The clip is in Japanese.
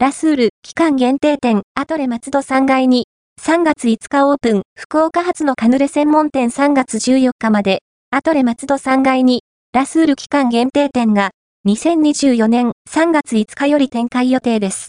ラスール期間限定店アトレ松戸3階に3月5日オープン福岡発のカヌレ専門店3月14日までアトレ松戸3階にラスール期間限定店が2024年3月5日より展開予定です。